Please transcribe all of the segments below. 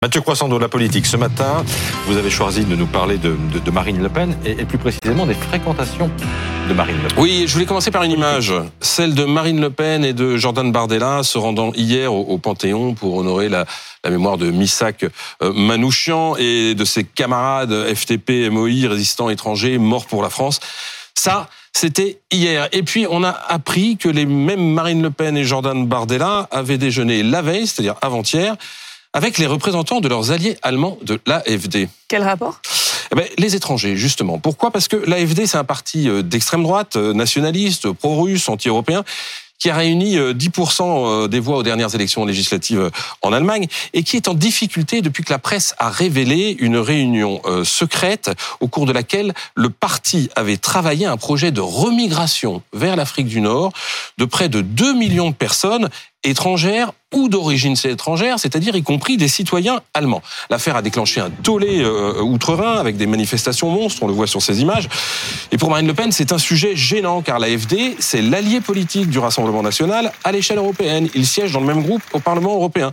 Mathieu Croissant de la politique. Ce matin, vous avez choisi de nous parler de, Marine Le Pen et, plus précisément des fréquentations de Marine Le Pen. Oui, je voulais commencer par une image, celle de Marine Le Pen et de Jordan Bardella se rendant hier au, Panthéon pour honorer la, mémoire de Missak euh, Manouchian et de ses camarades FTP, MOI, résistants étrangers, morts pour la France. Ça, c'était hier. Et puis, on a appris que les mêmes Marine Le Pen et Jordan Bardella avaient déjeuné la veille, c'est-à-dire avant-hier, avec les représentants de leurs alliés allemands de l'AFD. Quel rapport? Eh ben, les étrangers, justement. Pourquoi? Parce que l'AFD, c'est un parti euh, d'extrême droite, euh, nationaliste, pro-russe, anti-européen, qui a réuni 10% euh, des voix aux dernières élections législatives en Allemagne et qui est en difficulté depuis que la presse a révélé une réunion secrète au cours de laquelle le parti avait travaillé un projet de remigration vers l'Afrique du Nord de près de 2 millions de personnes étrangères ou d'origine étrangère, c'est-à-dire y compris des citoyens allemands. L'affaire a déclenché un tollé euh, outre-Rhin avec des manifestations monstres, on le voit sur ces images. Et pour Marine Le Pen, c'est un sujet gênant car l'AFD, c'est l'allié politique du Rassemblement national à l'échelle européenne. Il siège dans le même groupe au Parlement européen.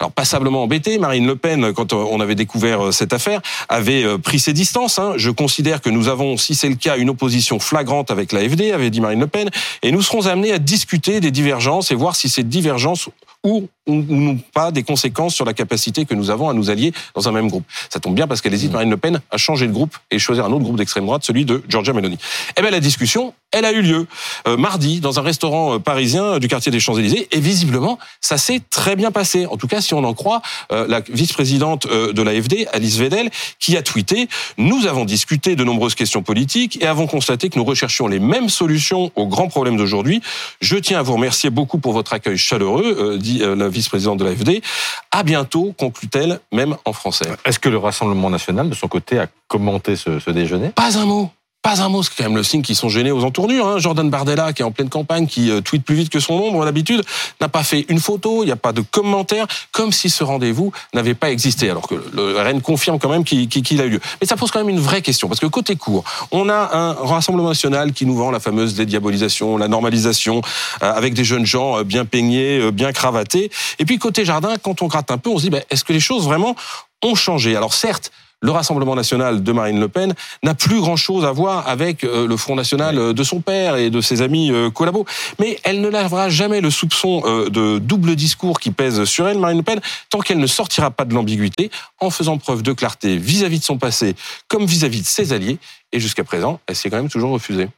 Alors passablement embêté, Marine Le Pen, quand euh, on avait découvert euh, cette affaire, avait euh, pris ses distances. Hein. Je considère que nous avons, si c'est le cas, une opposition flagrante avec l'AFD, avait dit Marine Le Pen, et nous serons amenés à discuter des divergences et voir si ces divergences ou, ou, pas des conséquences sur la capacité que nous avons à nous allier dans un même groupe. Ça tombe bien parce qu'elle hésite, mmh. Marine Le Pen, à changer de groupe et choisir un autre groupe d'extrême droite, celui de Giorgia Meloni. Eh bien, la discussion, elle a eu lieu euh, mardi dans un restaurant euh, parisien du quartier des Champs-Élysées et visiblement, ça s'est très bien passé. En tout cas, si on en croit euh, la vice-présidente de l'AFD, Alice Vedel, qui a tweeté « Nous avons discuté de nombreuses questions politiques et avons constaté que nous recherchions les mêmes solutions aux grands problèmes d'aujourd'hui. Je tiens à vous remercier beaucoup pour votre accueil chaleureux, dit la vice-présidente de l'AFD. À bientôt, conclut-elle, même en français. Est-ce que le Rassemblement national, de son côté, a commenté ce, ce déjeuner? Pas un mot. Pas un mot, c'est quand même le signe qu'ils sont gênés aux entournures. Hein. Jordan Bardella, qui est en pleine campagne, qui euh, tweet plus vite que son ombre d'habitude, n'a pas fait une photo, il n'y a pas de commentaire, comme si ce rendez-vous n'avait pas existé, alors que le RN confirme quand même qu'il a eu lieu. Mais ça pose quand même une vraie question, parce que côté court, on a un Rassemblement national qui nous vend la fameuse dédiabolisation, la normalisation, euh, avec des jeunes gens euh, bien peignés, bien cravatés. Et puis côté jardin, quand on gratte un peu, on se dit, ben, est-ce que les choses vraiment ont changé? Alors certes, le Rassemblement national de Marine Le Pen n'a plus grand-chose à voir avec euh, le Front national euh, de son père et de ses amis euh, collabos. Mais elle ne lèvera jamais le soupçon de double discours qui pèse sur elle, Marine Le Pen, tant qu'elle ne sortira pas de l'ambiguïté en faisant preuve de clarté vis-à-vis de son passé comme vis-à-vis -vis de ses alliés. Et jusqu'à présent, elle s'est quand même toujours refusée.